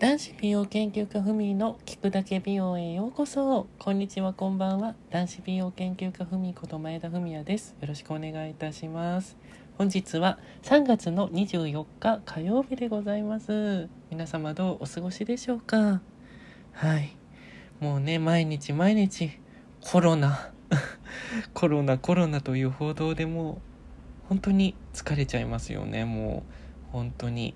男子美容研究家ふみの聞くだけ美容へようこそ。こんにちはこんばんは。男子美容研究家ふみこと前田文也です。よろしくお願いいたします。本日は3月の24日火曜日でございます。皆様どうお過ごしでしょうか？はい。もうね毎日毎日コロナ。コロナコロナという報道でもう本当に疲れちゃいますよね。もう本当に。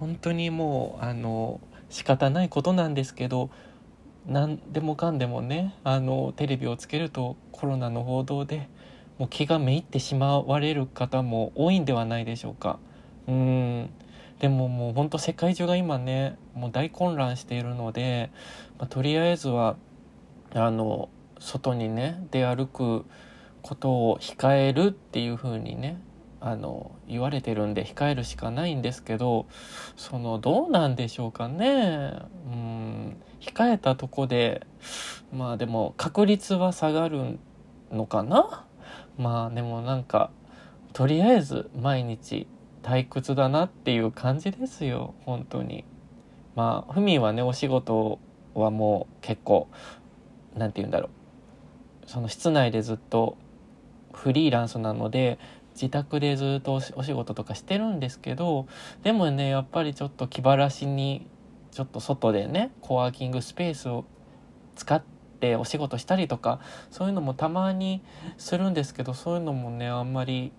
本当にもうあの仕方ないことなんですけど何でもかんでもねあのテレビをつけるとコロナの報道でもう気がめいってしまわれる方も多いんではないでしょうか。うんでももうほんと世界中が今ねもう大混乱しているので、まあ、とりあえずはあの外にね出歩くことを控えるっていう風にねあの言われてるんで控えるしかないんですけどそのどうなんでしょうかね。うん控えたとこでまあでも確率は下がるのかな。まあでもなんかとりあえず毎日退屈だなっていう感じですよ。本当に。まあふみはねお仕事はもう結構何て言うんだろう。その室内でずっとフリーランスなので自宅でずっとお仕事とかしてるんですけどでもねやっぱりちょっと気晴らしにちょっと外でねコワーキングスペースを使ってお仕事したりとかそういうのもたまにするんですけどそういうのもねあんまり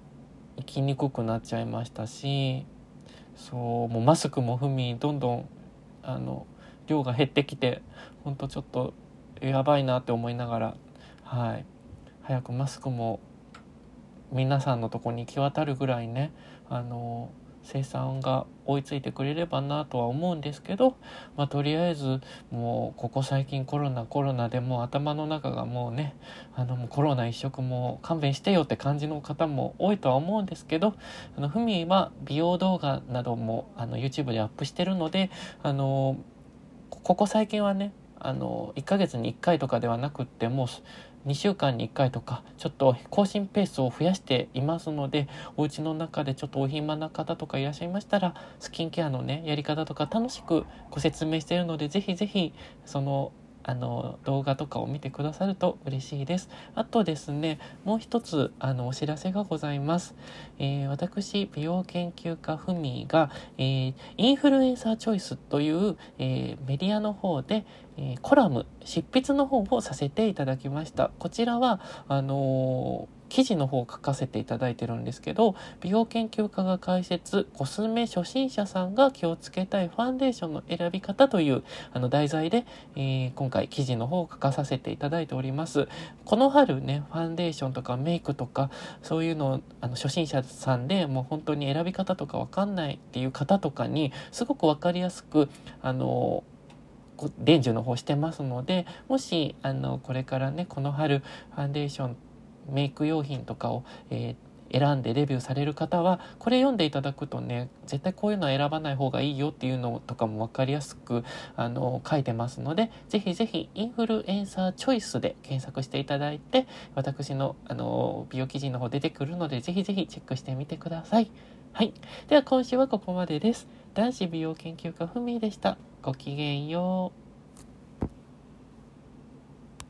行きにくくなっちゃいましたしそうもうマスクも踏みどんどんあの量が減ってきてほんとちょっとやばいなって思いながらはい。早くマスクも皆さんのとこに行き渡るぐらいねあの生産が追いついてくれればなとは思うんですけど、まあ、とりあえずもうここ最近コロナコロナでもう頭の中がもうねあのもうコロナ一色も勘弁してよって感じの方も多いとは思うんですけどあのふみは美容動画などもあの YouTube でアップしてるのであのここ最近はねあの1ヶ月に1回とかではなくってもう2週間に1回とかちょっと更新ペースを増やしていますのでお家の中でちょっとお暇な方とかいらっしゃいましたらスキンケアのねやり方とか楽しくご説明しているのでぜひぜひそのあの動画とかを見てくださると嬉しいです。あとですね、もう一つあのお知らせがございます。えー、私、美容研究家ふみが、えー、インフルエンサーチョイスという、えー、メディアの方で、えコラム、執筆の方をさせていただきました。こちらは、あの記事の方を書かせていただいてるんですけど美容研究家が解説コスメ初心者さんが気をつけたいファンデーションの選び方というあの題材で、えー、今回記事の方を書かさせていただいております。この春ねファンデーションとかメイクとかそういうのあの初心者さんでもう本当に選び方とかわかんないっていう方とかにすごくわかりやすくあの伝授の方してますのでもしあのこれからねこの春ファンデーションメイク用品とかを、えー、選んでレビューされる方はこれ読んでいただくとね絶対こういうのは選ばない方がいいよっていうのとかも分かりやすくあの書いてますのでぜひぜひインフルエンサーチョイスで検索していただいて私のあの美容記事の方出てくるのでぜひぜひチェックしてみてください。はい。では今週はここまでです。男子美容研究家ふみでした。ごきげんよう。